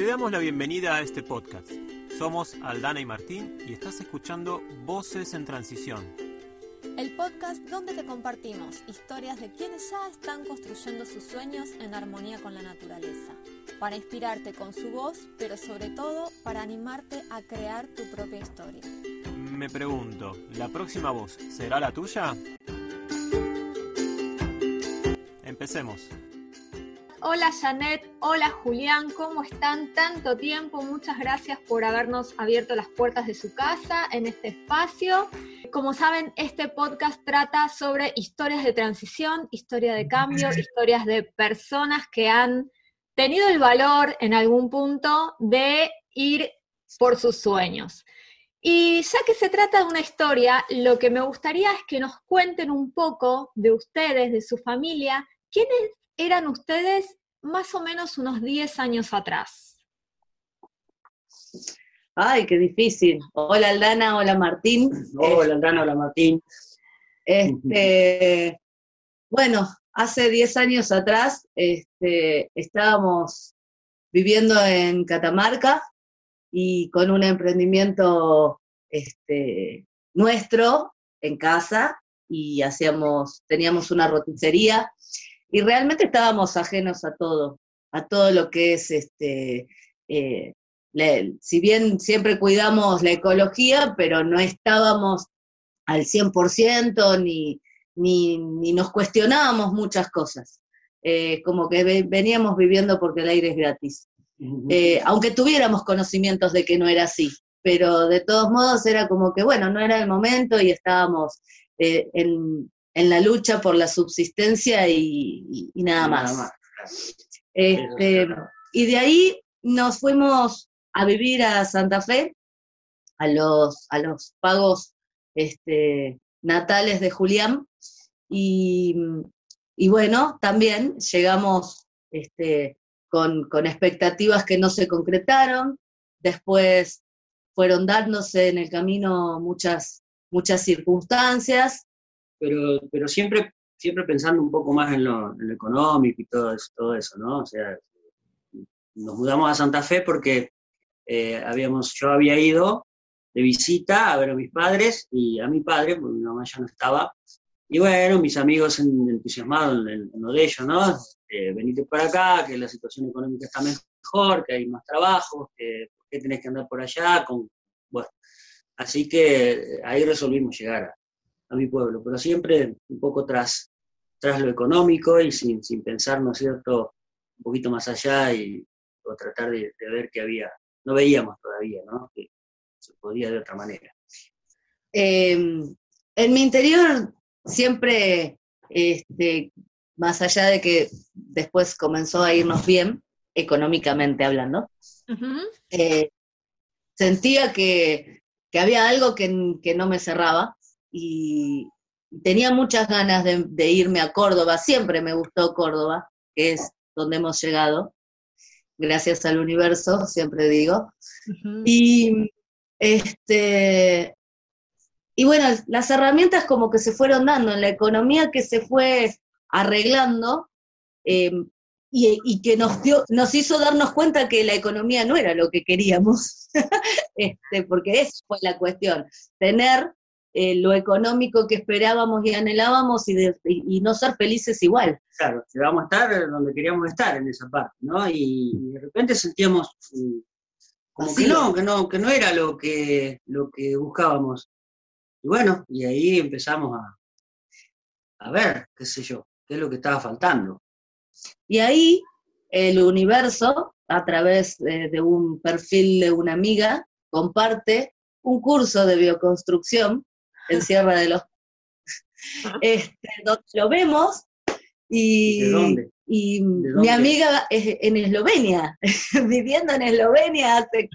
Te damos la bienvenida a este podcast. Somos Aldana y Martín y estás escuchando Voces en Transición. El podcast donde te compartimos historias de quienes ya están construyendo sus sueños en armonía con la naturaleza, para inspirarte con su voz, pero sobre todo para animarte a crear tu propia historia. Me pregunto, ¿la próxima voz será la tuya? Empecemos. Hola Janet, hola Julián, ¿cómo están? Tanto tiempo, muchas gracias por habernos abierto las puertas de su casa en este espacio. Como saben, este podcast trata sobre historias de transición, historia de cambio, historias de personas que han tenido el valor en algún punto de ir por sus sueños. Y ya que se trata de una historia, lo que me gustaría es que nos cuenten un poco de ustedes, de su familia, quiénes eran ustedes más o menos unos 10 años atrás? Ay, qué difícil. Hola Aldana, hola Martín. Hola Aldana, hola Martín. Este, bueno, hace 10 años atrás este, estábamos viviendo en Catamarca y con un emprendimiento este, nuestro en casa y hacíamos, teníamos una roticería y realmente estábamos ajenos a todo, a todo lo que es, este, eh, si bien siempre cuidamos la ecología, pero no estábamos al 100% ni, ni, ni nos cuestionábamos muchas cosas. Eh, como que veníamos viviendo porque el aire es gratis. Eh, aunque tuviéramos conocimientos de que no era así, pero de todos modos era como que, bueno, no era el momento y estábamos en, en la lucha por la subsistencia y, nada más. Este, y de ahí nos fuimos a vivir a Santa Fe, a los, a los pagos este, natales de Julián, y, bueno, también llegamos este, con, con, expectativas que no se concretaron, después fueron dándose en el camino muchas, muchas circunstancias, pero, pero siempre, siempre pensando un poco más en lo, económico y todo eso, todo eso, ¿no? O sea, nos mudamos a Santa Fe porque eh, habíamos, yo había ido de visita a ver a mis padres y a mi padre, porque mi mamá ya no estaba, y bueno, mis amigos entusiasmados en, lo de ellos, ¿no? Eh, venite por acá, que la situación económica está mejor, que hay más trabajo, que por qué tenés que andar por allá, con, bueno, así que ahí resolvimos llegar a, mi pueblo, pero siempre un poco tras, tras lo económico y sin, sin pensar, ¿no es cierto?, un poquito más allá y o tratar de, ver que había, no veíamos todavía, ¿no?, que se podía de otra manera. Em, en mi interior siempre, este, más allá de que después comenzó a irnos bien, económicamente hablando, eh, sentía que, que, había algo que, que, no me cerraba y tenía muchas ganas de, irme a Córdoba, siempre me gustó Córdoba, que es donde hemos llegado, gracias al universo, siempre digo. Y este y bueno, las herramientas como que se fueron dando en la economía que se fue arreglando em, y, que nos, dio, nos hizo darnos cuenta que la economía no era lo que queríamos, este, porque eso fue la cuestión, tener eh, lo económico que esperábamos y anhelábamos y, no ser felices igual. Claro, llegamos a estar donde queríamos estar en esa parte, ¿no? Y, de repente sentíamos mm, como que no, que no, que no era lo que, lo que buscábamos. Y bueno, y ahí empezamos a, a ver, qué sé yo, qué es lo que estaba faltando. Y ahí el universo, a través de un perfil de una amiga, comparte un curso de bioconstrucción en Sierra de los... Este, donde lo vemos y, y mi amiga es en Eslovenia, viviendo en Eslovenia, hace,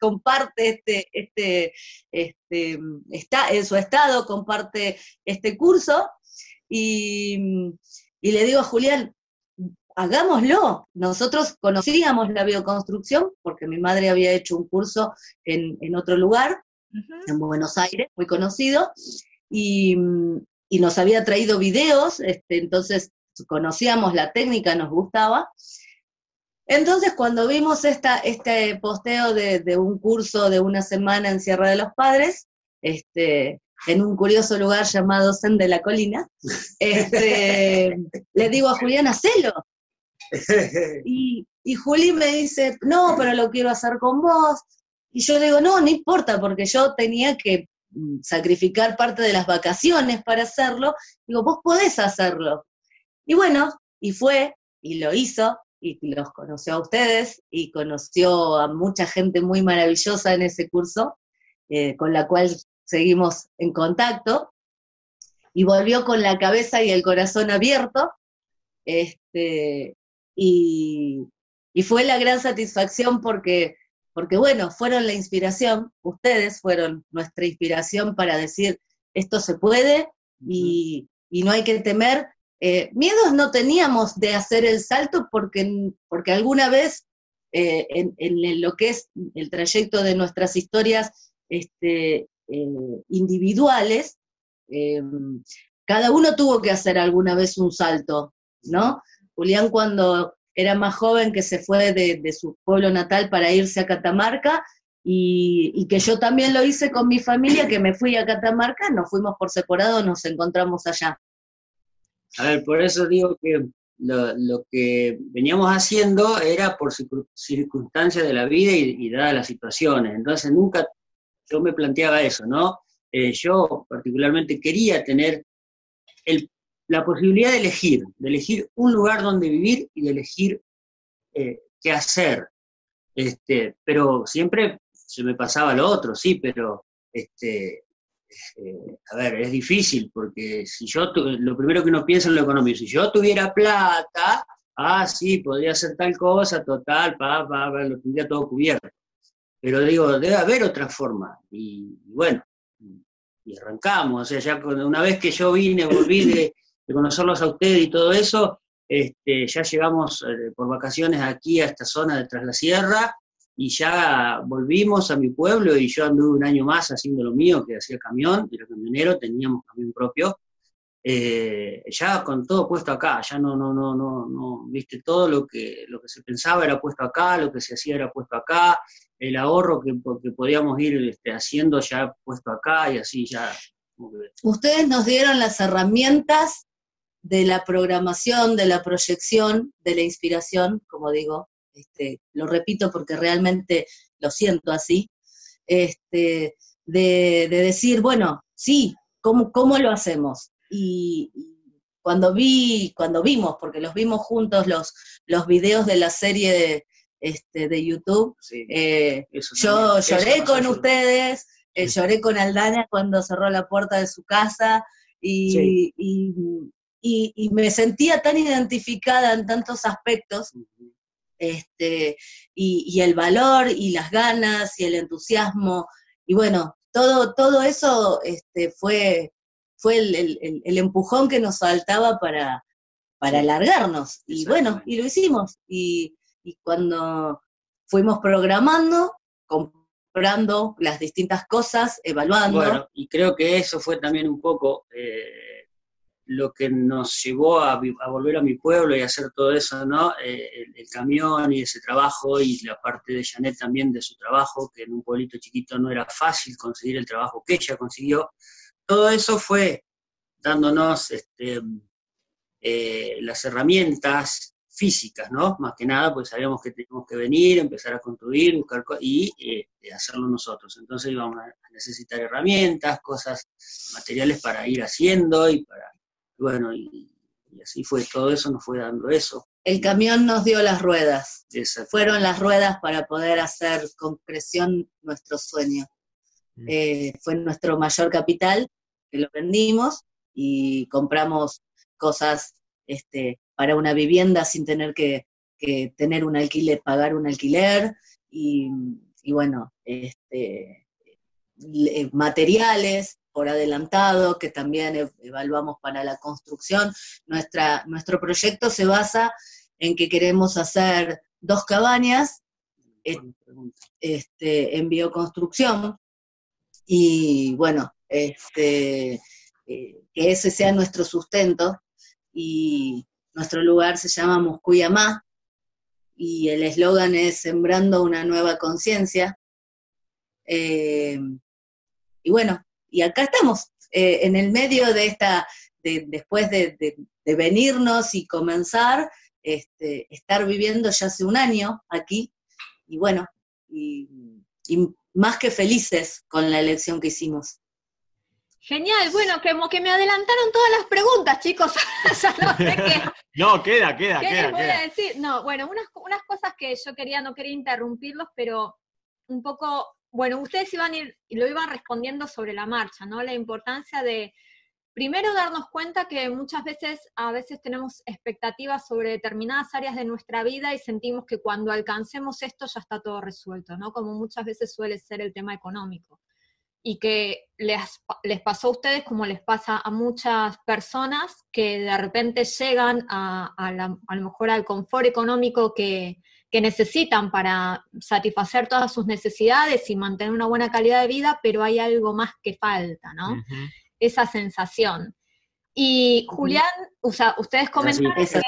comparte, este, este, este, está, en su estado, comparte este curso, y, y le digo a Julián, hagámoslo. Nosotros conocíamos la bioconstrucción porque mi madre había hecho un curso en, en otro lugar en Buenos Aires, muy conocido, y, nos había traído videos, este, entonces conocíamos la técnica, nos gustaba, Entonces, cuando vimos esta, este posteo de, un curso de una semana en Sierra de los Padres, este, en un curioso lugar llamado Sen de la Colina, este, le digo a Julián, hacelo. Y, y Juli me dice, no, pero lo quiero hacer con vos. Y yo digo, no, no importa, porque yo tenía que mm, sacrificar parte de las vacaciones para hacerlo. Digo, vos podés hacerlo. Y bueno, y fue, y lo hizo, y los conoció a ustedes, y conoció a mucha gente muy maravillosa en ese curso, eh, con la cual seguimos en contacto, y volvió con la cabeza y el corazón abierto, este, y, y fue la gran satisfacción porque, porque, bueno, fueron la inspiración, ustedes fueron nuestra inspiración para decir, esto se puede y, no hay que temer. Eh, miedos no teníamos de hacer el salto porque, porque alguna vez eh, en, lo que es el trayecto de nuestras historias este, eh, individuales, cada uno tuvo que hacer alguna vez un salto, ¿no? Julián cuando era más joven que se fue de, su pueblo natal para irse a Catamarca y, que yo también lo hice con mi familia, que me fui a Catamarca, nos fuimos por separado, nos encontramos allá. A ver, por eso digo que lo, que veníamos haciendo era por circunstancias de la vida y, dadas las situaciones. Entonces nunca yo me planteaba eso, ¿no? Eh, yo particularmente quería tener el la posibilidad de elegir, de elegir un lugar donde vivir y de elegir eh, qué hacer. Este, pero siempre se me pasaba lo otro, sí, pero este, eh, a ver, es difícil porque si yo, lo primero que uno piensa en lo económico, si yo tuviera plata, ah, sí, podría hacer tal cosa, total, pa, lo tendría todo cubierto. Pero digo, debe haber otra forma. Y, bueno, y arrancamos. O sea, ya una vez que yo vine, volví de, de conocerlos a ustedes y todo eso, este, ya llegamos eh, por vacaciones aquí a esta zona de Tras la Sierra y ya volvimos a mi pueblo y yo anduve un año más haciendo lo mío, que hacía camión, era camionero, teníamos camión propio, eh, ya con todo puesto acá, ya no, no, no, no, no, viste, todo lo que, lo que se pensaba era puesto acá, lo que se hacía era puesto acá, el ahorro que, que podíamos ir este, haciendo ya puesto acá y así ya. Ustedes nos dieron las herramientas de la programación, de la proyección, de la inspiración, como digo, este, lo repito porque realmente lo siento así, este, de, decir, bueno, sí, ¿cómo, cómo lo hacemos? Y, cuando vi, cuando vimos, porque los vimos juntos los, los videos de la serie de, este, de YouTube, eh, yo lloré con ustedes, eh, lloré con Aldana cuando cerró la puerta de su casa y, y, me sentía tan identificada en tantos aspectos, este, y, el valor y las ganas y el entusiasmo, y bueno, todo, todo eso este, fue, fue el, empujón que nos faltaba para, para alargarnos, y bueno, y lo hicimos, y, cuando fuimos programando, comprando las distintas cosas, evaluando. Bueno, y creo que eso fue también un poco... Eh, lo que nos llevó a, volver a mi pueblo y hacer todo eso, ¿no? Eh, el, camión y ese trabajo y la parte de Janet también de su trabajo, que en un pueblito chiquito no era fácil conseguir el trabajo que ella consiguió. Todo eso fue dándonos este, eh, las herramientas físicas, ¿no? Más que nada, pues sabíamos que teníamos que venir, empezar a construir, buscar y eh, hacerlo nosotros. Entonces íbamos a necesitar herramientas, cosas, materiales para ir haciendo y para bueno, y, así fue, todo eso nos fue dando eso. El camión nos dio las ruedas. Fueron las ruedas para poder hacer concreción nuestro sueño. Mm. Eh, fue nuestro mayor capital, que lo vendimos y compramos cosas este, para una vivienda sin tener que, tener un alquiler, pagar un alquiler y, y bueno, este, materiales, por adelantado, que también evaluamos para la construcción. Nuestra, nuestro proyecto se basa en que queremos hacer dos cabañas este, en bioconstrucción y bueno, este, eh, que ese sea nuestro sustento y nuestro lugar se llama Muscuyamá y el eslogan es Sembrando una nueva conciencia. Eh, y bueno, y acá estamos, eh, en el medio de esta, después de, venirnos y comenzar, este, estar viviendo ya hace un año aquí, y bueno, y más que felices con la elección que hicimos. Genial, bueno, como que me adelantaron todas las preguntas, chicos. no, queda, queda, ¿qué queda. voy a decir? No, bueno, unas, unas cosas que yo quería, no quería interrumpirlos, pero un poco, bueno, ustedes iban a lo iban respondiendo sobre la marcha, ¿no? La importancia de, primero, darnos cuenta que muchas veces, a veces tenemos expectativas sobre determinadas áreas de nuestra vida y sentimos que cuando alcancemos esto ya está todo resuelto, ¿no? Como muchas veces suele ser el tema económico y que les, les, pasó a ustedes como les pasa a muchas personas que de repente llegan a, a, lo mejor al confort económico que, que, necesitan para satisfacer todas sus necesidades y mantener una buena calidad de vida, pero hay algo más que falta, ¿no? Esa sensación. Y Julián, o sea, ustedes comentaron que,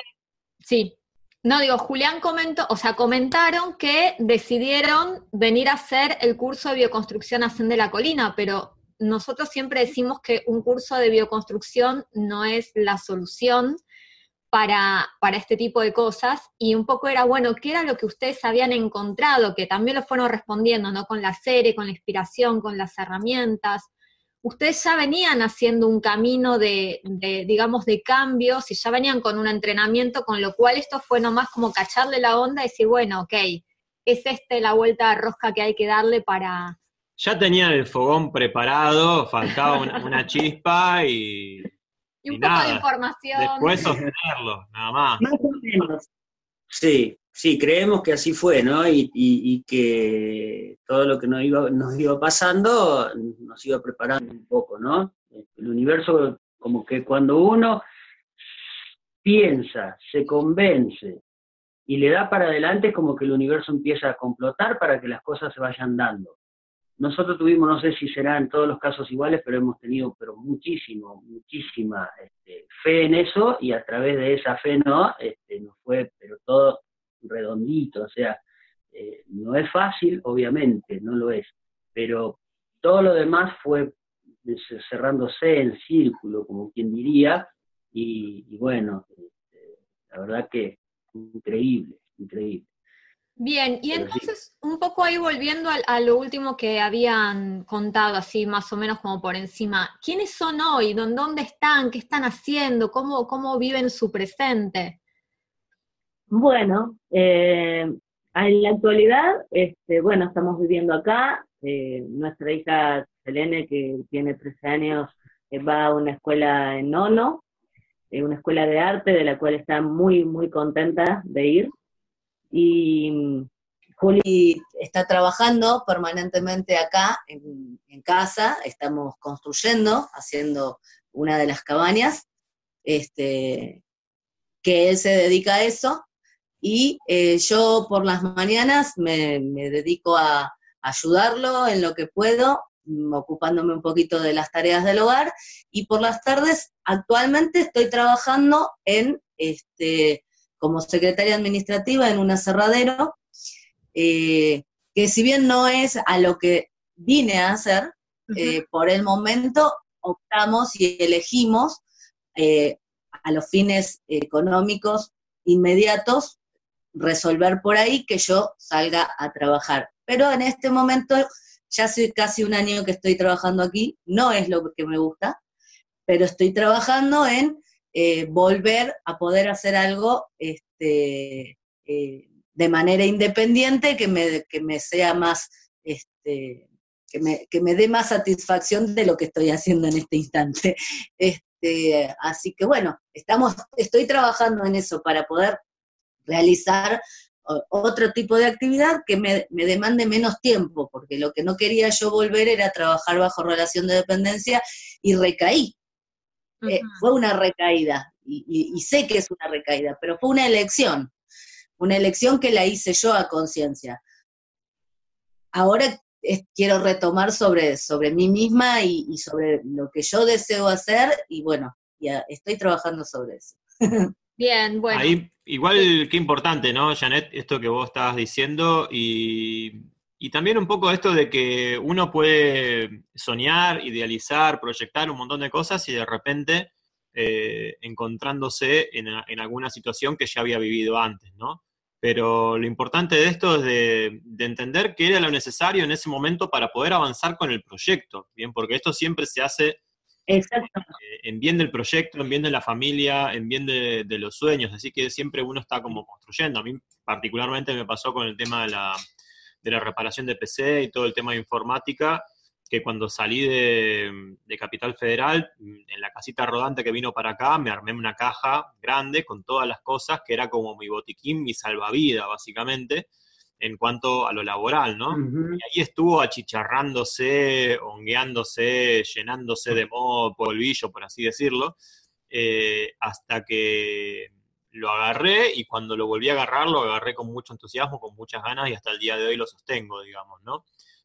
sí, no, digo, Julián comentó, o sea, comentaron que decidieron venir a hacer el curso de bioconstrucción Hacen de la Colina, pero nosotros siempre decimos que un curso de bioconstrucción no es la solución para, para este tipo de cosas, y un poco era, bueno, ¿qué era lo que ustedes habían encontrado? Que también lo fueron respondiendo, ¿no? Con la serie, con la inspiración, con las herramientas, ustedes ya venían haciendo un camino de, digamos, de cambios y ya venían con un entrenamiento, con lo cual esto fue nomás como cacharle la onda y decir, bueno, ok, es esta la vuelta de rosca que hay que darle para... Ya tenían el fogón preparado, faltaba una, chispa y... Y un poco de información. Después sostenerlo, nada más. Más o menos. Sí, Sí, creemos que así fue, ¿no? Y, que todo lo que nos iba, nos iba pasando nos iba preparando un poco, ¿no? El universo, como que cuando uno piensa, se convence y le da para adelante, es como que el universo empieza a complotar para que las cosas se vayan dando. Nosotros tuvimos, no sé si será en todos los casos iguales, pero hemos tenido pero muchísimo, muchísima este, fe en eso y a través de esa fe, ¿no? Este, nos fue, pero todo redondito, o sea, eh, no es fácil, obviamente, no lo es, pero todo lo demás fue cerrándose en círculo, como quien diría, y, bueno, este, la verdad que increíble, increíble. Bien, y entonces un poco ahí volviendo a, lo último que habían contado, así más o menos como por encima, ¿quiénes son hoy? ¿Dónde están? ¿Qué están haciendo? ¿Cómo, cómo viven su presente? Bueno, eh, en la actualidad, este, bueno, estamos viviendo acá. Eh, nuestra hija Selene, que tiene 13 años, eh, va a una escuela en Nono, una escuela de arte de la cual está muy, muy contenta de ir. Y mm, Juli está trabajando permanentemente acá en, casa, estamos construyendo, haciendo una de las cabañas, este, que él se dedica a eso, y eh, yo por las mañanas me, dedico a ayudarlo en lo que puedo, mm, ocupándome un poquito de las tareas del hogar, y por las tardes actualmente estoy trabajando en, este, como secretaria administrativa en un aserradero, eh, que si bien no es a lo que vine a hacer, eh, por el momento optamos y elegimos a los fines económicos inmediatos resolver por ahí que yo salga a trabajar. Pero en este momento, ya hace casi un año que estoy trabajando aquí, no es lo que me gusta, pero estoy trabajando en eh, volver a poder hacer algo este, eh, de manera independiente que me, que me sea más, este, que, me, que me dé más satisfacción de lo que estoy haciendo en este instante. Este, así que bueno, estamos, estoy trabajando en eso para poder realizar otro tipo de actividad que me, demande menos tiempo, porque lo que no quería yo volver era trabajar bajo relación de dependencia y recaí. Eh, fue una recaída, y, sé que es una recaída, pero fue una elección, una elección que la hice yo a conciencia. Ahora quiero retomar sobre, sobre mí misma y, sobre lo que yo deseo hacer, y bueno, ya estoy trabajando sobre eso. Bien, bueno. Ahí, igual qué importante, ¿no, Janet? Esto que vos estabas diciendo y, y también un poco esto de que uno puede soñar, idealizar, proyectar un montón de cosas y de repente eh, encontrándose en, en, alguna situación que ya había vivido antes, ¿no? Pero lo importante de esto es de, de, entender qué era lo necesario en ese momento para poder avanzar con el proyecto, ¿bien? Porque esto siempre se hace Exacto. Eh, en bien del proyecto, en bien de la familia, en bien de, de, los sueños, así que siempre uno está como construyendo. A mí particularmente me pasó con el tema de la, de la reparación de PC y todo el tema de informática, que cuando salí de, de, Capital Federal, en la casita rodante que vino para acá, me armé una caja grande con todas las cosas, que era como mi botiquín, mi salvavidas, básicamente, en cuanto a lo laboral, ¿no? Uh -huh. Y ahí estuvo achicharrándose, hongueándose, llenándose de moho, polvillo, por así decirlo, eh, hasta que lo agarré y cuando lo volví a agarrar, lo agarré con mucho entusiasmo, con muchas ganas y hasta el día de hoy lo sostengo, digamos, ¿no?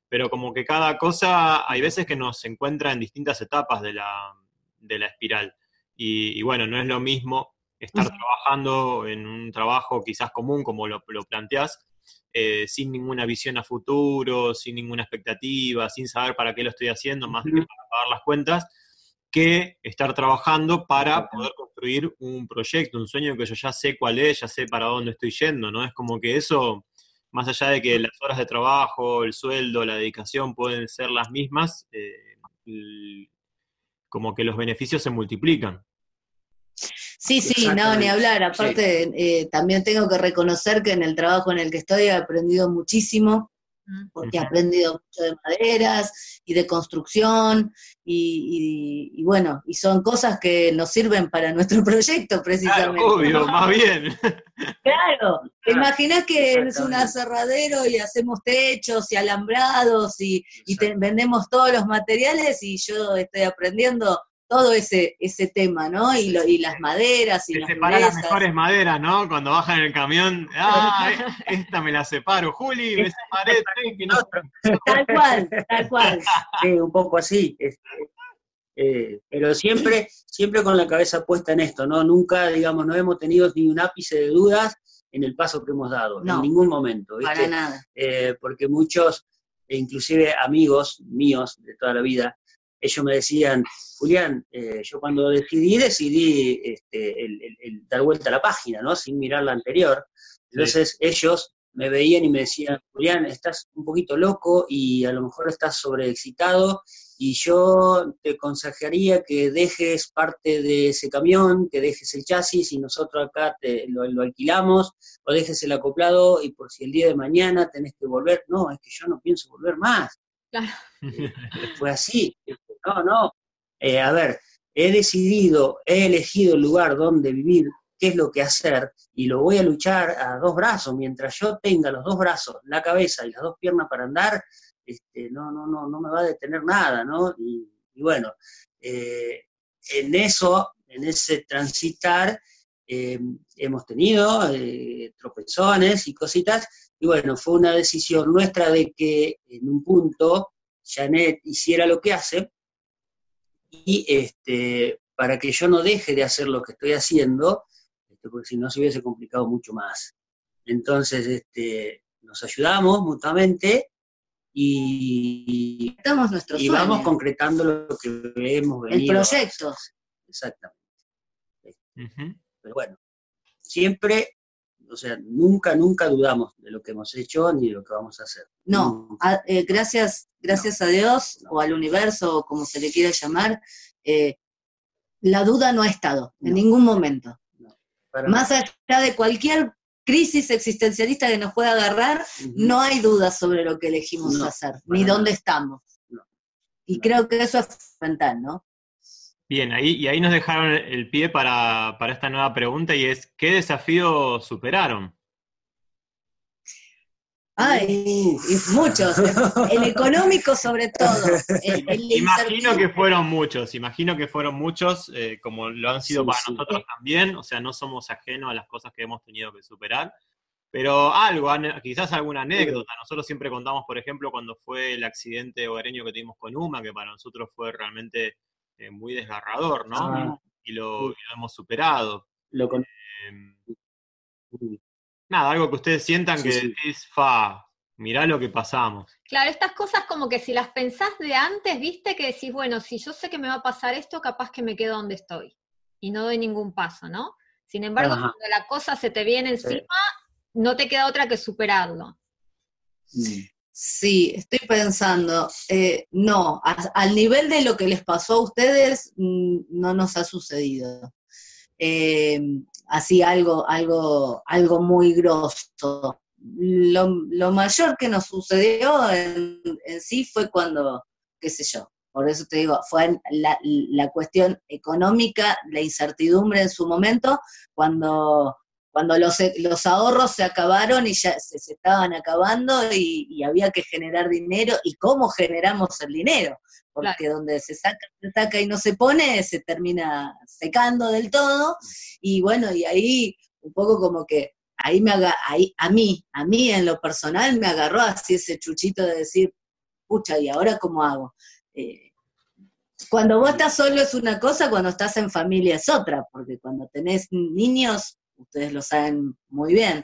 Pero como que cada cosa, hay veces que nos encuentra en distintas etapas de la, de la espiral. Y, y, bueno, no es lo mismo estar trabajando en un trabajo quizás común, como lo, lo planteás, eh, sin ninguna visión a futuro, sin ninguna expectativa, sin saber para qué lo estoy haciendo, más que para pagar las cuentas, que estar trabajando para poder construir un proyecto, un sueño que yo ya sé cuál es, ya sé para dónde estoy yendo, ¿no? Es como que eso, más allá de que las horas de trabajo, el sueldo, la dedicación pueden ser las mismas, eh, como que los beneficios se multiplican. Sí, sí, no, ni hablar. Aparte, sí. eh, también tengo que reconocer que en el trabajo en el que estoy he aprendido muchísimo, porque he aprendido mucho de maderas y de construcción, y, y, y, bueno, y son cosas que nos sirven para nuestro proyecto, precisamente. Claro, obvio, más bien. Claro, ¿te imaginas que es un aserradero y hacemos techos y alambrados y, y te, vendemos todos los materiales y yo estoy aprendiendo todo ese, ese tema, ¿no? Y, lo, y las maderas y Te las separa las mejores maderas, ¿no? Cuando bajan en el camión, ah, esta me la separo, Juli, me separé, que no... Tal cual, tal cual. Sí, un poco así. Este, eh, pero siempre, siempre con la cabeza puesta en esto, ¿no? Nunca, digamos, no hemos tenido ni un ápice de dudas en el paso que hemos dado, no, en ningún momento. ¿viste? Para nada. Eh, porque muchos, e inclusive amigos míos de toda la vida, ellos me decían, Julián, eh, yo cuando decidí, decidí este, el, el, el, dar vuelta a la página, ¿no? Sin mirar la anterior. Entonces sí. ellos me veían y me decían, Julián, estás un poquito loco y a lo mejor estás sobreexcitado y yo te aconsejaría que dejes parte de ese camión, que dejes el chasis y nosotros acá te, lo, lo, alquilamos, o dejes el acoplado y por si el día de mañana tenés que volver. No, es que yo no pienso volver más. Claro. Eh, fue así. No, no. Eh, a ver, he decidido, he elegido el lugar donde vivir, qué es lo que hacer, y lo voy a luchar a dos brazos. Mientras yo tenga los dos brazos, la cabeza y las dos piernas para andar, este, no, no, no, no me va a detener nada, ¿no? Y, y bueno, eh, en eso, en ese transitar, eh, hemos tenido eh, tropezones y cositas, y bueno, fue una decisión nuestra de que en un punto Janet hiciera lo que hace, y este, para que yo no deje de hacer lo que estoy haciendo, este, porque si no se hubiese complicado mucho más. Entonces, este, nos ayudamos mutuamente y, y vamos concretando lo que hemos venido. El proyecto. Exactamente. Uh -huh. Pero bueno, siempre, o sea, nunca, nunca dudamos de lo que hemos hecho ni de lo que vamos a hacer. No, a, eh, gracias, gracias no. a Dios no. o al universo, o como se le quiera llamar, eh, la duda no ha estado no. en ningún momento. Más allá de cualquier crisis existencialista que nos pueda agarrar, uh -huh. no hay duda sobre lo que elegimos hacer, ni dónde estamos. Y creo que eso es fundamental, ¿no? Bien, ahí, y ahí nos dejaron el pie para, para esta nueva pregunta y es, ¿qué desafío superaron? Ay, muchos. El económico sobre todo. El, el imagino que fueron muchos, imagino que fueron muchos, eh, como lo han sido sí, para sí. nosotros también, o sea, no somos ajenos a las cosas que hemos tenido que superar, pero algo, quizás alguna anécdota. Nosotros siempre contamos, por ejemplo, cuando fue el accidente hogareño que tuvimos con UMA, que para nosotros fue realmente eh, muy desgarrador, ¿no? Ah. Y, lo, y, lo, hemos superado. lo con- Eh, nada, algo que ustedes sientan Sí, que sí. decís, fa, mirá lo que pasamos. Claro, estas cosas como que si las pensás de antes, viste que decís, bueno, si yo sé que me va a pasar esto, capaz que me quedo donde estoy y no doy ningún paso, ¿no? Sin embargo, Ajá. cuando la cosa se te viene Sí. encima, no te queda otra que superarlo. Mm. Sí, estoy pensando, eh, no, a- al nivel de lo que les pasó a ustedes, mm, no nos ha sucedido. Eh, así algo, algo, algo muy grosso. Lo, lo mayor que nos sucedió en, en sí fue cuando, qué sé yo, por eso te digo, fue la, la cuestión económica, la incertidumbre en su momento, cuando cuando los, los ahorros se acabaron y ya se, se estaban acabando y, y había que generar dinero, y cómo generamos el dinero, porque donde se saca, se saca y no se pone, se termina secando del todo, y bueno, y ahí un poco como que ahí me haga, ahí, a mí, a mí en lo personal me agarró así ese chuchito de decir, pucha, ¿y ahora cómo hago? Eh, cuando vos estás solo es una cosa, cuando estás en familia es otra, porque cuando tenés niños ustedes lo saben muy bien,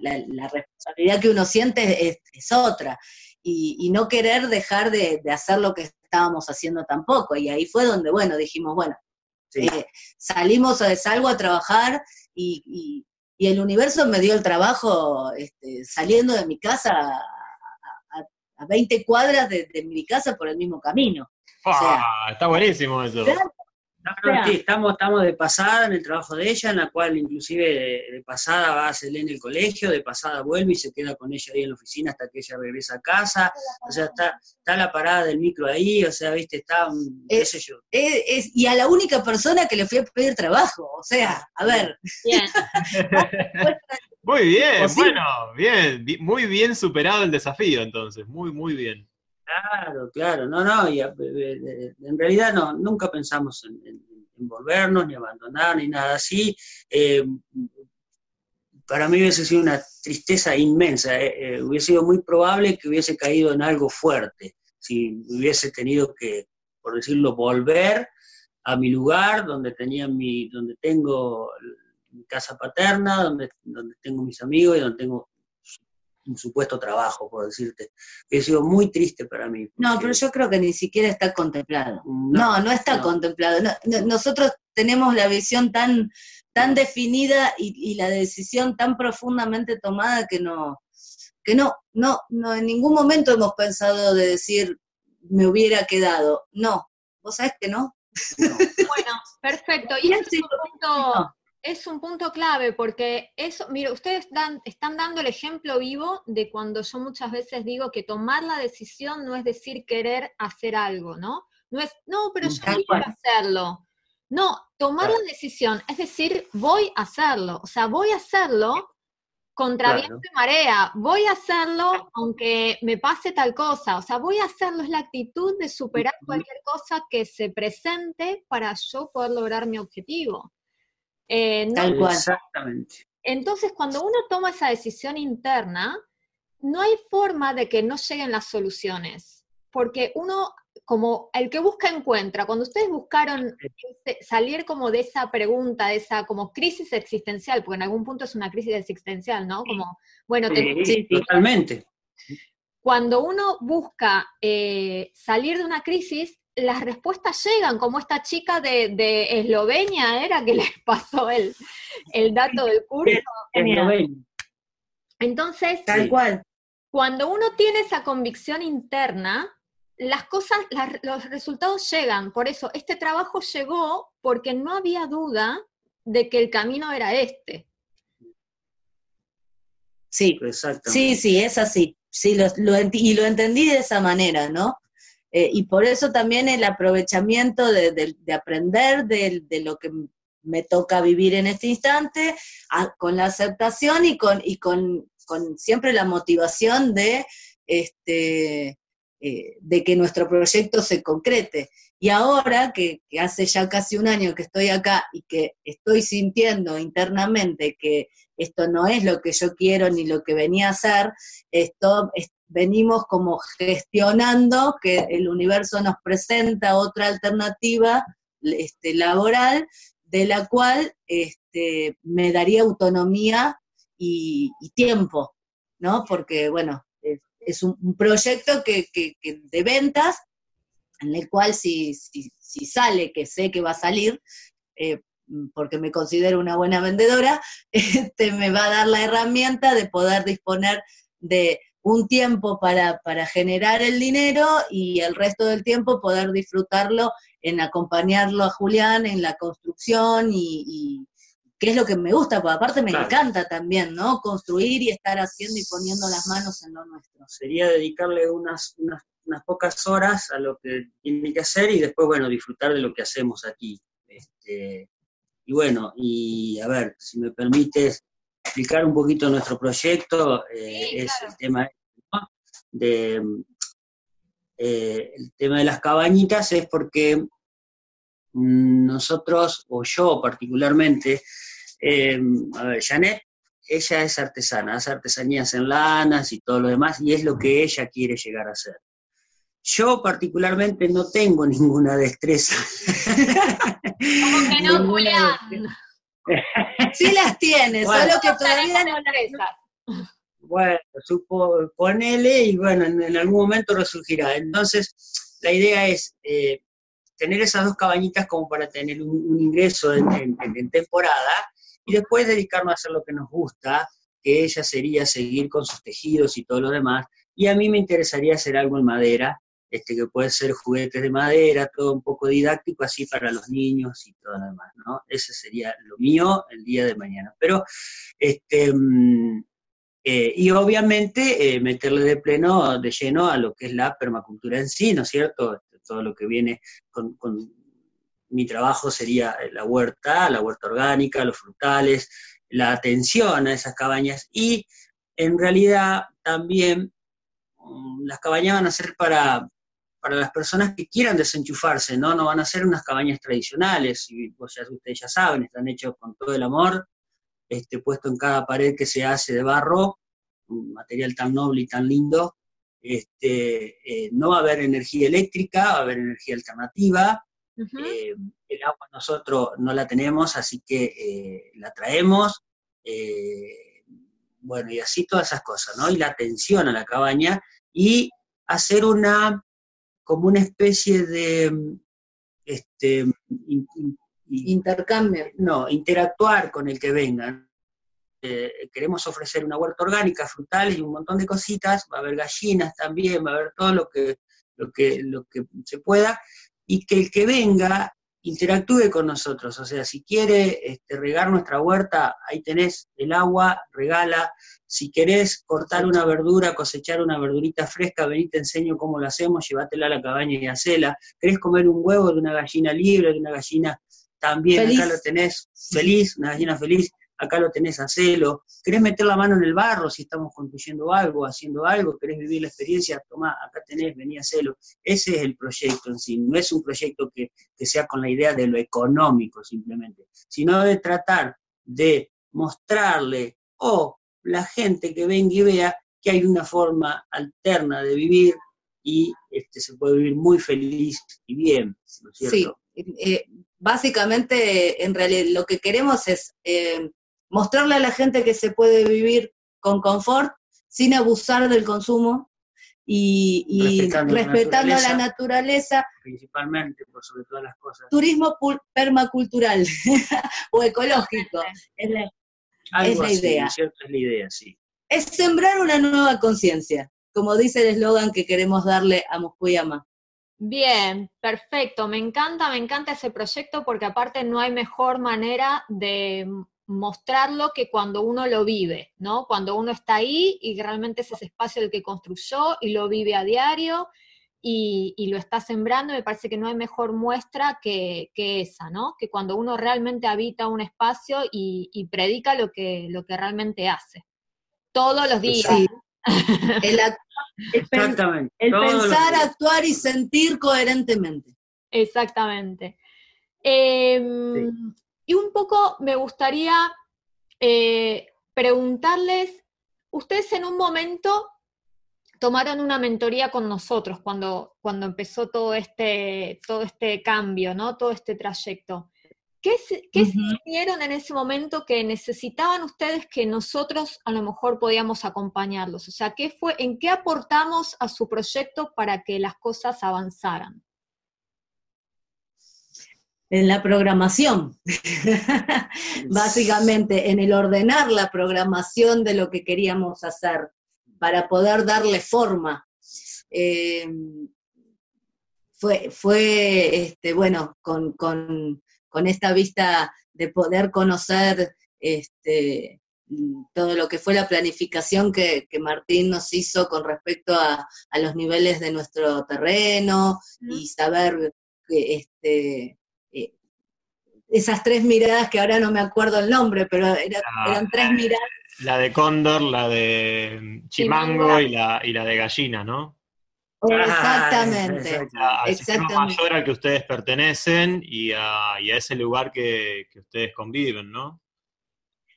la, la responsabilidad que uno siente es, es otra, y, y, no querer dejar de, de, hacer lo que estábamos haciendo tampoco, y ahí fue donde, bueno, dijimos, bueno, sí. eh, salimos, salgo a trabajar y, y, y, el universo me dio el trabajo este, saliendo de mi casa a, a, a 20 cuadras de, de, mi casa por el mismo camino. O sea, está buenísimo eso. No, no, sí, estamos, estamos de pasada en el trabajo de ella, en la cual inclusive de, de pasada va a hacer en el colegio, de pasada vuelve y se queda con ella ahí en la oficina hasta que ella regresa a casa, o sea, está, está la parada del micro ahí, o sea, viste, está, qué es, sé yo. Es, es, y a la única persona que le fui a pedir trabajo, o sea, a ver. Bien. muy bien, bueno, bien, muy bien superado el desafío entonces, muy, muy bien. Claro, claro, no, no, y a, en realidad no, nunca pensamos en, volvernos, ni abandonar, ni nada así. Eh, para mí hubiese sido una tristeza inmensa, eh, eh, hubiese sido muy probable que hubiese caído en algo fuerte, si hubiese tenido que, por decirlo, volver a mi lugar, donde tenía mi, donde tengo mi casa paterna, donde, donde tengo mis amigos y donde tengo un supuesto trabajo, por decirte. Que ha sido muy triste para mí. No, pero yo creo que ni siquiera está contemplado. No, no, no está no. contemplado. No, nosotros tenemos la visión tan, tan definida y, y, la decisión tan profundamente tomada que no, que no, no, no, en ningún momento hemos pensado de decir me hubiera quedado. No, vos sabés que no. Bueno, perfecto. Y ese es un punto, es un punto clave porque eso, mire, ustedes dan, están dando el ejemplo vivo de cuando yo muchas veces digo que tomar la decisión no es decir querer hacer algo, ¿no? No es, no, pero yo quiero hacerlo. No, tomar claro. la decisión es decir, voy a hacerlo. O sea, voy a hacerlo contra claro. viento y marea. Voy a hacerlo aunque me pase tal cosa. O sea, voy a hacerlo. Es la actitud de superar cualquier cosa que se presente para yo poder lograr mi objetivo. Eh, no, Tal cual. Exactamente. Entonces, cuando uno toma esa decisión interna, no hay forma de que no lleguen las soluciones, porque uno, como el que busca encuentra, cuando ustedes buscaron salir como de esa pregunta, de esa como crisis existencial, porque en algún punto es una crisis existencial, ¿no? Como, bueno, te, sí, totalmente. Cuando uno busca eh, salir de una crisis, las respuestas llegan, como esta chica de, de Eslovenia era que les pasó el, el dato del curso. Eslovenia. Entonces, tal cual. Cuando uno tiene esa convicción interna, las cosas, las, los resultados llegan. Por eso, este trabajo llegó porque no había duda de que el camino era este. Sí, sí, sí, es así. Sí, lo, lo, y lo entendí de esa manera, ¿no? Eh, y por eso también el aprovechamiento de, de, de aprender de, de, lo que me toca vivir en este instante, con la aceptación y con, y con, con siempre la motivación de, este, eh, de que nuestro proyecto se concrete. Y ahora que, que, hace ya casi un año que estoy acá y que estoy sintiendo internamente que esto no es lo que yo quiero ni lo que venía a hacer, esto, venimos como gestionando que el universo nos presenta otra alternativa este, laboral de la cual este, me daría autonomía y, tiempo, ¿no? Porque, bueno, es, un, proyecto que, de ventas, en el cual si, si, sale, que sé que va a salir, eh, porque me considero una buena vendedora, este, me va a dar la herramienta de poder disponer de un tiempo para, para, generar el dinero y el resto del tiempo poder disfrutarlo en acompañarlo a Julián en la construcción y, que es lo que me gusta, porque aparte me encanta también, ¿no? Construir y estar haciendo y poniendo las manos en lo nuestro. Sería dedicarle unas, unas, unas pocas horas a lo que tiene que hacer y después, bueno, disfrutar de lo que hacemos aquí. Este, y bueno, y a ver, si me permites explicar un poquito nuestro proyecto, eh, es el tema de eh, el tema de las cabañitas es porque nosotros, o yo particularmente, eh, a ver, Janet, ella es artesana, hace artesanías en lanas y todo lo demás, y es lo que ella quiere llegar a hacer. Yo particularmente no tengo ninguna destreza. Como que no, Julián. sí las tienes, solo que todavía no las... Bueno, supo, ponele y bueno, en, algún momento resurgirá. Entonces, la idea es eh, tener esas dos cabañitas como para tener un, ingreso en, temporada y después dedicarnos a hacer lo que nos gusta, que ella sería seguir con sus tejidos y todo lo demás. Y a mí me interesaría hacer algo en madera, este, que puede ser juguetes de madera, todo un poco didáctico, así para los niños y todo lo demás, ¿no? Ese sería lo mío el día de mañana. Pero, este, mm, eh, y obviamente eh, meterle de pleno, de lleno a lo que es la permacultura en sí, ¿no es cierto? Este, todo lo que viene con, mi trabajo sería la huerta, la huerta orgánica, los frutales, la atención a esas cabañas y en realidad también mm, las cabañas van a ser para, para las personas que quieran desenchufarse, ¿no? No van a ser unas cabañas tradicionales, y, o sea, ustedes ya saben, están hechos con todo el amor, este, puesto en cada pared que se hace de barro, un material tan noble y tan lindo, este, eh, no va a haber energía eléctrica, va a haber energía alternativa. Eh, el agua nosotros no la tenemos, así que eh, la traemos. bueno, y así todas esas cosas, ¿no? Y la atención a la cabaña y hacer una, como una especie de, este, intercambio. No, interactuar con el que vengan. Eh, queremos ofrecer una huerta orgánica, frutales y un montón de cositas, va a haber gallinas también, va a haber todo lo que, lo que, lo que se pueda, y que el que venga interactúe con nosotros, o sea, si quiere este, regar nuestra huerta, ahí tenés el agua, regala, si querés cortar una verdura, cosechar una verdurita fresca, vení te enseño cómo lo hacemos, llévatela a la cabaña y hacela, querés comer un huevo de una gallina libre, de una gallina también acá lo tenés feliz, una gallina feliz, acá lo tenés, hacelo. ¿Querés meter la mano en el barro si estamos construyendo algo, haciendo algo? ¿Querés vivir la experiencia? Tomá, acá tenés, vení a hacerlo. Ese es el proyecto en sí, no es un proyecto que, que sea con la idea de lo económico simplemente, sino de tratar de mostrarle o la gente que venga y vea que hay una forma alterna de vivir y este, se puede vivir muy feliz y bien, ¿no es cierto? Sí, eh, básicamente, en realidad, lo que queremos es eh, mostrarle a la gente que se puede vivir con confort, sin abusar del consumo y, respetando, la, naturaleza, Principalmente, por sobre todas las cosas. Turismo permacultural o ecológico. Es la, idea. es la idea, sí. Es sembrar una nueva conciencia, como dice el eslogan que queremos darle a Moscuyama. Bien, perfecto. Me encanta, me encanta ese proyecto porque aparte no hay mejor manera de mostrarlo que cuando uno lo vive, ¿no? Cuando uno está ahí y realmente es ese espacio el que construyó y lo vive a diario y, lo está sembrando, me parece que no hay mejor muestra que, esa, ¿no? Que cuando uno realmente habita un espacio y, predica lo que, lo que realmente hace. Todos los días. El, pensar, actuar y sentir coherentemente. Exactamente. Em, y un poco me gustaría eh, preguntarles, ustedes en un momento tomaron una mentoría con nosotros cuando, cuando empezó todo este, todo este cambio, ¿no? Todo este trayecto. ¿Qué, qué sintieron en ese momento que necesitaban ustedes que nosotros a lo mejor podíamos acompañarlos? O sea, ¿qué fue, ¿en qué aportamos a su proyecto para que las cosas avanzaran? En la programación, básicamente en el ordenar la programación de lo que queríamos hacer para poder darle forma. Eh, fue, fue este, bueno, con, esta vista de poder conocer este, todo lo que fue la planificación que, Martín nos hizo con respecto a, los niveles de nuestro terreno y saber que este, esas tres miradas que ahora no me acuerdo el nombre, pero ah, eran tres miradas. La de cóndor, la de chimango y la, y la de gallina, ¿no? Exactamente. al mayor al que ustedes pertenecen y a, ese lugar que, ustedes conviven, ¿no?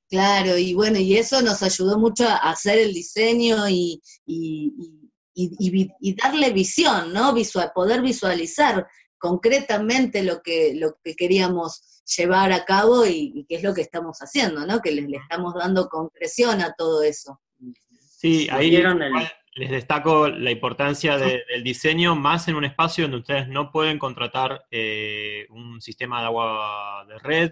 Claro, y bueno, y eso nos ayudó mucho a hacer el diseño y, darle visión, ¿no? Visual, poder visualizar concretamente lo que, lo que queríamos llevar a cabo y, qué es lo que estamos haciendo, ¿no? Que les, le estamos dando concreción a todo eso. Sí, ahí vieron el les destaco la importancia del diseño más en un espacio donde ustedes no pueden contratar eh, un sistema de agua de red,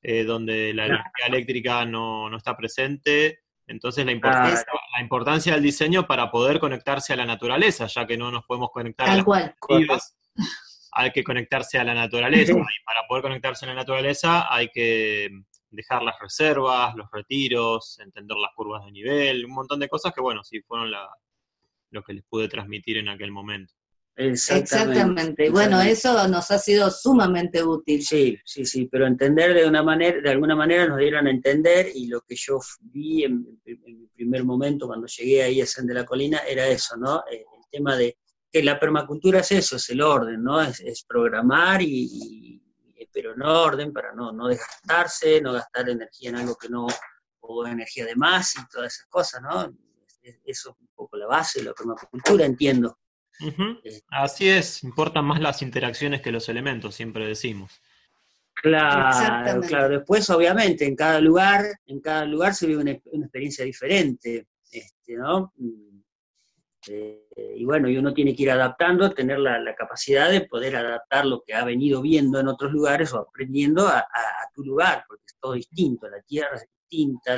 eh, donde la energía eléctrica no, está presente. Entonces la importancia, la importancia del diseño para poder conectarse a la naturaleza, ya que no nos podemos conectar a las hay que conectarse a la naturaleza. Y para poder conectarse a la naturaleza hay que dejar las reservas, los retiros, entender las curvas de nivel, un montón de cosas que, bueno, sí fueron lo que les pude transmitir en aquel momento. Exactamente. Bueno, eso nos ha sido sumamente útil. Sí, sí, sí, pero entender de una manera, de alguna manera nos dieron a entender y lo que yo vi en, mi primer momento cuando llegué ahí a San de la Colina era eso, ¿no? Eh, el tema de que la permacultura es eso, es el orden, ¿no? Es, programar y, pero en orden para no, no desgastarse, no gastar energía en algo que no, o energía de más y todas esas cosas, ¿no? Eso es un poco la base de la permacultura, entiendo. Eh, Así es, importan más las interacciones que los elementos, siempre decimos. Claro, claro. Después, obviamente, en cada lugar, en cada lugar se vive una, experiencia diferente, este, ¿no? Eh, y bueno, y uno tiene que ir adaptando, tener la, capacidad de poder adaptar lo que ha venido viendo en otros lugares o aprendiendo a, tu lugar, porque es todo distinto, la tierra es distinta,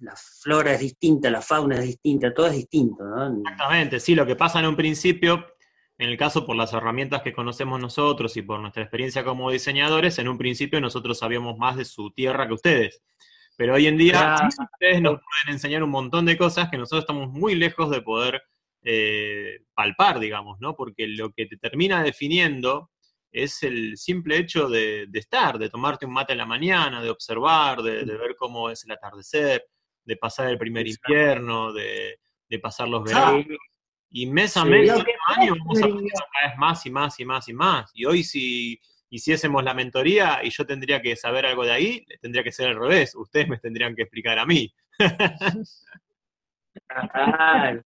la, flora es distinta, la fauna es distinta, todo es distinto. Exactamente, sí, lo que pasa en un principio, en el caso por las herramientas que conocemos nosotros y por nuestra experiencia como diseñadores, en un principio nosotros sabíamos más de su tierra que ustedes. Pero hoy en día ustedes nos pueden enseñar un montón de cosas que nosotros estamos muy lejos de poder eh, palpar, digamos, ¿no? Porque lo que te termina definiendo es el simple hecho de, estar, de tomarte un mate en la mañana, de observar, de, de ver cómo es el atardecer, de pasar el primer invierno, de, pasar los veranos. Y mes a mes, año, vamos aprendiendo cada vez más y más y más y más. Y hoy si hiciésemos la mentoría y yo tendría que saber algo de ahí, tendría que ser al revés. Ustedes me tendrían que explicar a mí.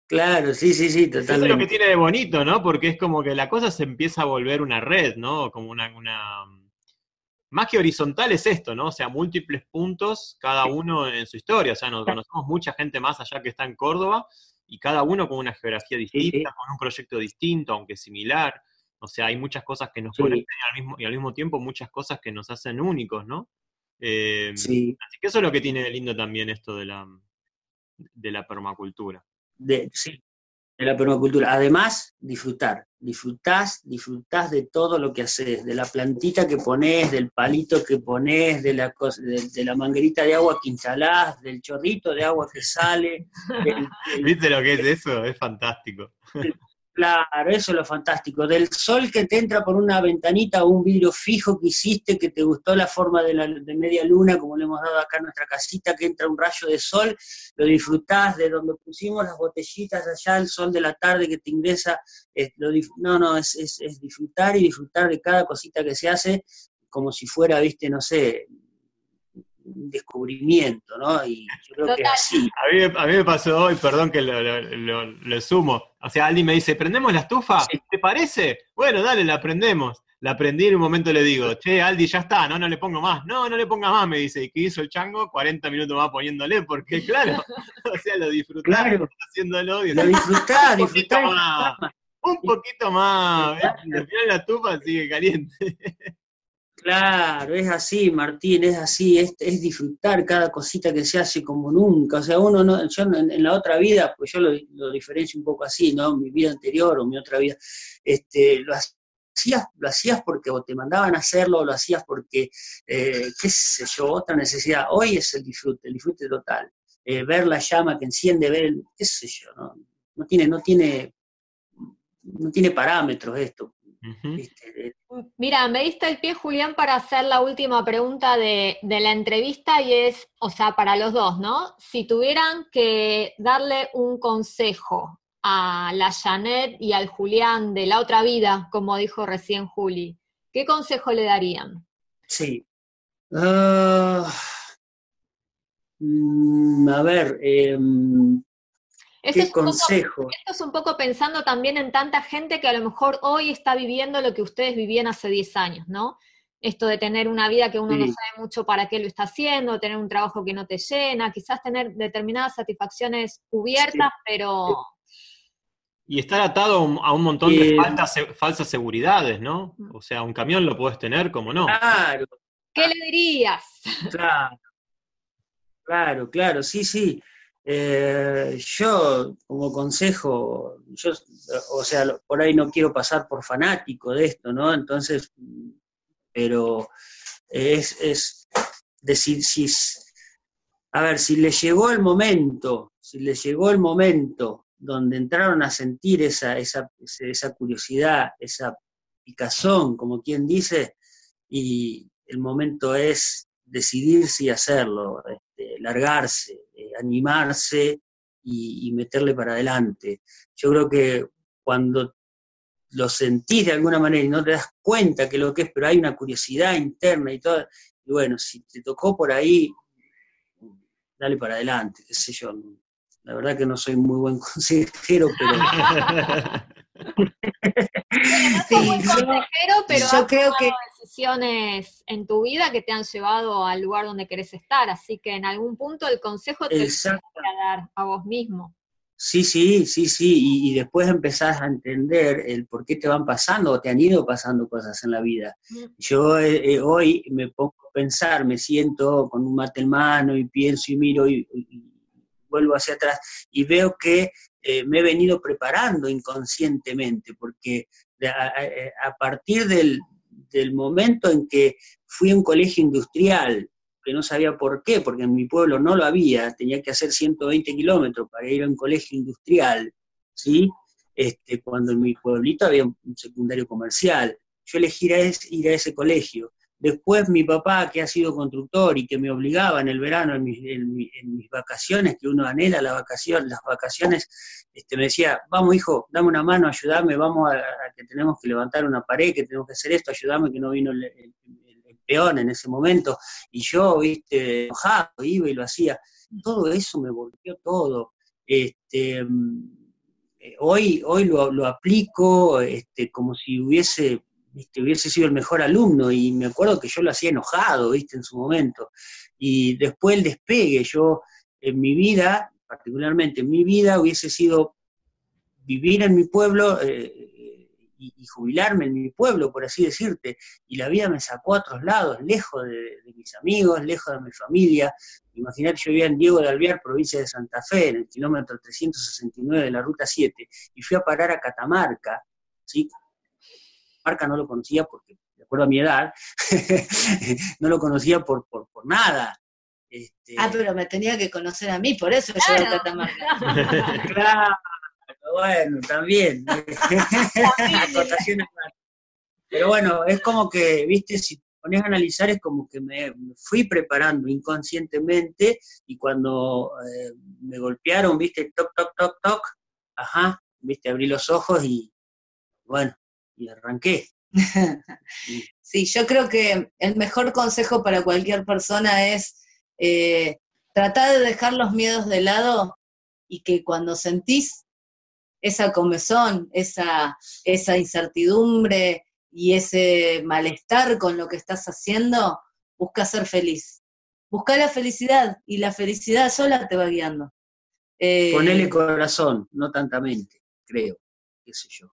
claro, sí, sí, sí, totalmente. Eso es lo que tiene de bonito, ¿no? Porque es como que la cosa se empieza a volver una red, ¿no? Como una, una más que horizontal es esto, ¿no? O sea, múltiples puntos, cada uno en su historia. O sea, nos conocemos mucha gente más allá que está en Córdoba y cada uno con una geografía distinta, con un proyecto distinto, aunque similar. O sea, hay muchas cosas que nos conectan y al, mismo, y al mismo tiempo muchas cosas que nos hacen únicos, ¿no? Eh, sí. Así que eso es lo que tiene de lindo también esto de la, de la permacultura. De, sí, de la permacultura. Además, disfrutar. Disfrutás, disfrutás de todo lo que haces, de la plantita que pones, del palito que pones, de la, de, la manguerita de agua que instalás, del chorrito de agua que sale. ¿Viste lo que es eso? Es fantástico. Claro, eso es lo fantástico. Del sol que te entra por una ventanita o un vidrio fijo que hiciste, que te gustó la forma de, la, de media luna, como le hemos dado acá a nuestra casita, que entra un rayo de sol, lo disfrutás de donde pusimos las botellitas allá, el sol de la tarde que te ingresa. no, no, es, es disfrutar y disfrutar de cada cosita que se hace, como si fuera, viste, no sé, un descubrimiento, ¿no? Y yo creo que así. A mí, me pasó hoy, perdón que lo, sumo. O sea, alguien me dice, ¿prendemos la estufa? ¿Te parece? Bueno, dale, la prendemos. la prendí y en un momento le digo, che, Aldi, ya está, no, no le pongo más. No, no le ponga más, me dice. ¿Y qué hizo el chango? 40 minutos más poniéndole, porque claro, o sea, lo disfruté Claro. haciéndolo. Y Lo disfrutá, un poquito disfrutá. más, un poquito más. Y Al final la tufa sigue caliente. Claro, es así, Martín, es así, es, es disfrutar cada cosita que se hace como nunca. O sea, uno no, yo en, en la otra vida, pues yo lo, diferencio un poco así, ¿no? Mi vida anterior o mi otra vida, este, lo hacías, lo hacías porque o te mandaban a hacerlo, o lo hacías porque, eh, qué sé yo, otra necesidad. Hoy es el disfrute, el disfrute total. Eh, ver la llama que enciende, ver, qué sé yo, ¿no? No tiene, no tiene, no tiene parámetros esto. ¿Viste? Mira, me diste el pie, Julián, para hacer la última pregunta de, de la entrevista y es, o sea, para los dos, ¿no? Si tuvieran que darle un consejo a la Janet y al Julián de la otra vida, como dijo recién Juli, ¿qué consejo le darían? Sí. Ah, mm, a ver, em, ¿qué es, un poco, consejo? esto es un poco pensando también en tanta gente que a lo mejor hoy está viviendo lo que ustedes vivían hace 10 años, ¿no? Esto de tener una vida que uno no sabe mucho para qué lo está haciendo, tener un trabajo que no te llena, quizás tener determinadas satisfacciones cubiertas, pero Y estar atado a un, montón de Eh, faltas- falsas seguridades, ¿no? O sea, un camión lo puedes tener como no. Claro, ¿qué le dirías? claro, claro, claro, sí, sí. Eh, yo, como consejo, yo, o sea, por ahí no quiero pasar por fanático de esto, ¿no? Entonces, pero es, decir, si, a ver, si le llegó el momento, si le llegó el momento donde entraron a sentir esa, esa, curiosidad, esa picazón, como quien dice, y el momento es decidirse y hacerlo, este, largarse, animarse y, y meterle para adelante. Yo creo que cuando lo sentís de alguna manera y no te das cuenta que lo que es, pero hay una curiosidad interna y todo, y bueno, si te tocó por ahí, dale para adelante, qué sé yo. La verdad que no soy muy buen consejero, pero No muy yo- consejero, pero yo creo que- decisiones en tu vida que te han llevado al lugar donde querés estar, así que en algún punto el consejo te lo a dar a vos mismo. Sí, sí, sí, sí, y, y después empezás a entender el por qué te van pasando o te han ido pasando cosas en la vida. Mm. Yo eh, eh, hoy me pongo a pensar, me siento con un mate en mano y pienso y miro y, vuelvo hacia atrás y veo que eh, me he venido preparando inconscientemente, porque de- a, a- a partir del, del momento en que fui a un colegio industrial, que no sabía por qué, porque en mi pueblo no lo había, tenía que hacer 120 kilómetros para ir a un colegio industrial, ¿sí? Este, cuando en mi pueblito había un secundario comercial. Yo elegí ir a, ese, ir a ese colegio. Después mi papá, que ha sido constructor y que me obligaba en el verano, en mis, vacaciones, que uno anhela la vacación, las vacaciones, este, me decía, vamos hijo, dame una mano, ayúdame, vamos a, que tenemos que levantar una pared, que tenemos que hacer esto, ayúdame que no vino el peón en ese momento. Y yo, viste, enojado, iba y lo hacía. Todo eso me volvió todo. Este, mm, eh, hoy, hoy lo, lo aplico este, como si hubiese, viste, hubiese sido el mejor alumno y me acuerdo que yo lo hacía enojado, viste, en su momento. Y después el despegue, yo en mi vida, particularmente en mi vida, hubiese sido vivir en mi pueblo eh, y, jubilarme en mi pueblo, por así decirte, y la vida me sacó a otros lados, lejos de, mis amigos, lejos de mi familia. Imagínate, yo vivía en Diego de Alvear, provincia de Santa Fe, en el kilómetro 369 de la ruta 7, y fui a parar a Catamarca, ¿sí? No lo conocía porque, de acuerdo a mi edad, no lo conocía por, por, por nada. Este, Ah, pero me tenía que conocer a mí, por eso yo Claro. a Catamarca. Claro, bueno, también. Pero bueno, es como que, viste, si te pones a analizar, es como que me, me fui preparando inconscientemente y cuando eh, me golpearon, viste, toc, toc, toc, toc, ajá, viste, abrí los ojos y bueno, y arranqué. Sí, yo creo que el mejor consejo para cualquier persona es eh, tratar de dejar los miedos de lado y que cuando sentís esa comezón, esa, esa incertidumbre, y ese malestar con lo que estás haciendo, busca ser feliz. Busca la felicidad y la felicidad sola te va guiando. Eh, Ponele corazón, no tanta mente, creo, qué sé yo.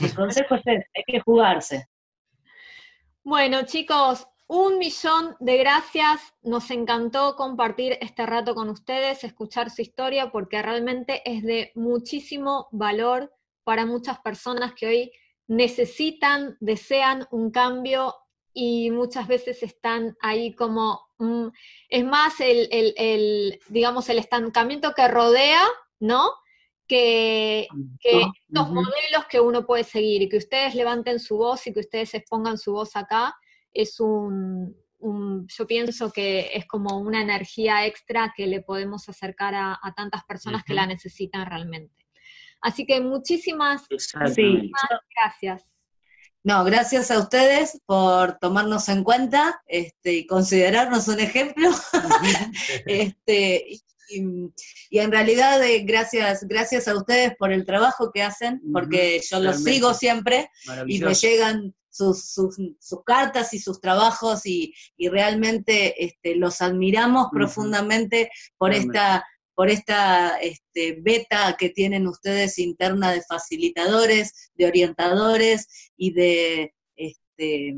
El consejo es hay que jugarse. Bueno, chicos, un millón de gracias. Nos encantó compartir este rato con ustedes, escuchar su historia, porque realmente es de muchísimo valor para muchas personas que hoy necesitan, desean un cambio y muchas veces están ahí como, mm, es más el, digamos, el estancamiento que rodea, ¿no? Que, que estos modelos que uno puede seguir y que ustedes levanten su voz y que ustedes expongan su voz acá, es un, yo pienso que es como una energía extra que le podemos acercar a, tantas personas que la necesitan realmente. Así que muchísimas, gracias. No, gracias a ustedes por tomarnos en cuenta este, y considerarnos un ejemplo. este, y, en realidad, eh, gracias, gracias a ustedes por el trabajo que hacen, porque yo los sigo siempre y me llegan sus, sus, cartas y sus trabajos y, realmente este, los admiramos profundamente por esta por esta este, beta que tienen ustedes interna de facilitadores, de orientadores y de, este,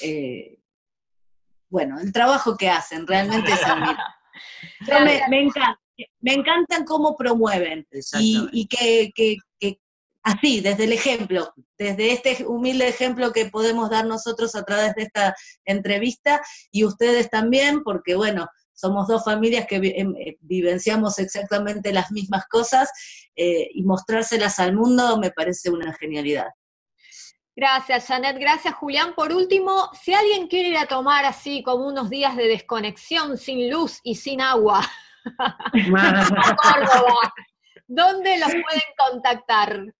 eh, bueno, el trabajo que hacen, realmente es me, me, encanta, me encantan cómo promueven y, que, así, desde el ejemplo, desde este humilde ejemplo que podemos dar nosotros a través de esta entrevista y ustedes también, porque bueno, somos dos familias que em, eh, vivenciamos exactamente las mismas cosas eh, y mostrárselas al mundo me parece una genialidad. Gracias, Janet. Gracias, Julián. Por último, si alguien quiere ir a tomar así como unos días de desconexión, sin luz y sin agua, a Córdoba, ¿dónde los pueden contactar?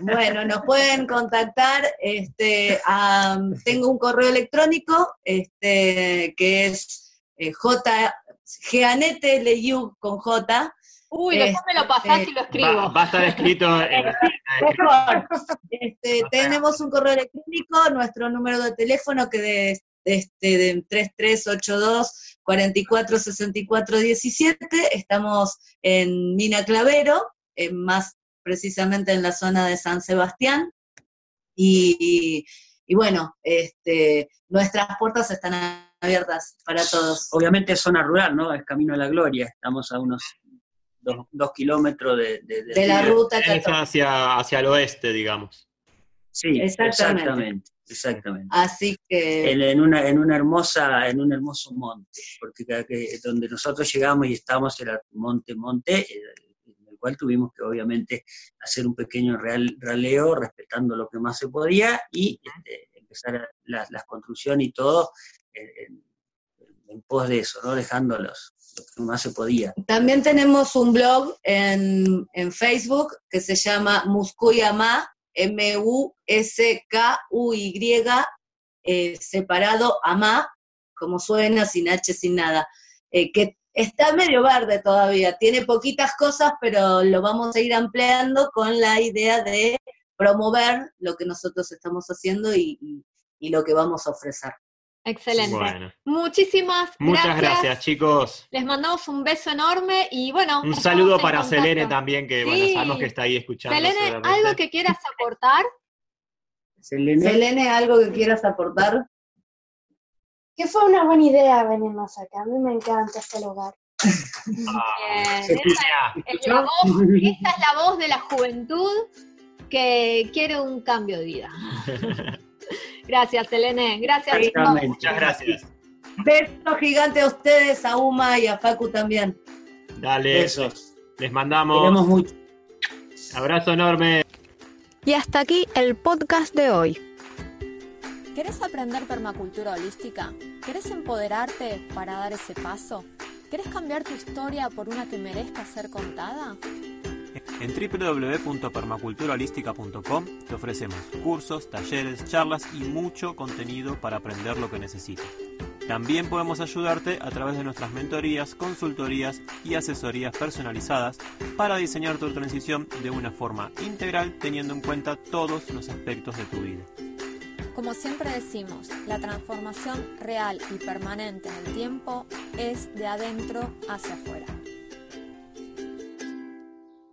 Bueno, nos pueden contactar, este, tengo un correo electrónico, este, que es eh, J, Geanete Leyu con J. Uy, después me lo pasás y lo escribo. Va, a estar escrito. este, tenemos un correo electrónico, nuestro número de teléfono que de, este, de 3382 4464 17. Estamos en Mina Clavero, en más precisamente en la zona de San Sebastián. Y, bueno, este, nuestras puertas están abiertas para todos. Obviamente es zona rural, ¿no? Es Camino a la Gloria, estamos a unos dos, kilómetros de, de, la ruta. Hacia, hacia el oeste, digamos. Sí, exactamente. exactamente. Así que en, una en una hermosa en un hermoso monte, porque donde nosotros llegamos y estábamos era monte monte, eh, en el cual tuvimos que obviamente hacer un pequeño real, raleo respetando lo que más se podía y este, empezar las la construcción y todo en, pos de eso, ¿no? Dejándolos lo que más se podía. También tenemos un blog en, Facebook que se llama Muskuyama, M-U-S-K-U-Y, eh, separado Ama, como suena, sin H, sin nada, eh, que está medio verde todavía, tiene poquitas cosas, pero lo vamos a ir ampliando con la idea de promover lo que nosotros estamos haciendo y lo que vamos a ofrecer. Excelente. Muchísimas Muchas gracias. chicos. Les mandamos un beso enorme y bueno. Un saludo para Selene también, que bueno, sabemos que está ahí escuchando. Selene, ¿algo que quieras aportar? Selene. ¿algo que quieras aportar? Que fue una buena idea venirnos acá. A mí me encanta este lugar. Ah, esa, es la voz, esa es la voz de la juventud que quiere un cambio de vida. Gracias, Selene. Gracias. Muchas gracias. Besos gigantes a ustedes, a Uma y a Facu también. Dale. Besos. Les mandamos. mucho. Abrazo enorme. Y hasta aquí el podcast de hoy. ¿Querés aprender permacultura holística? ¿Querés empoderarte para dar ese paso? ¿Querés cambiar tu historia por una que merezca ser contada? En www.permaculturalística.com te ofrecemos cursos, talleres, charlas y mucho contenido para aprender lo que necesitas. También podemos ayudarte a través de nuestras mentorías, consultorías y asesorías personalizadas para diseñar tu transición de una forma integral teniendo en cuenta todos los aspectos de tu vida. Como siempre decimos, la transformación real y permanente en el tiempo es de adentro hacia afuera.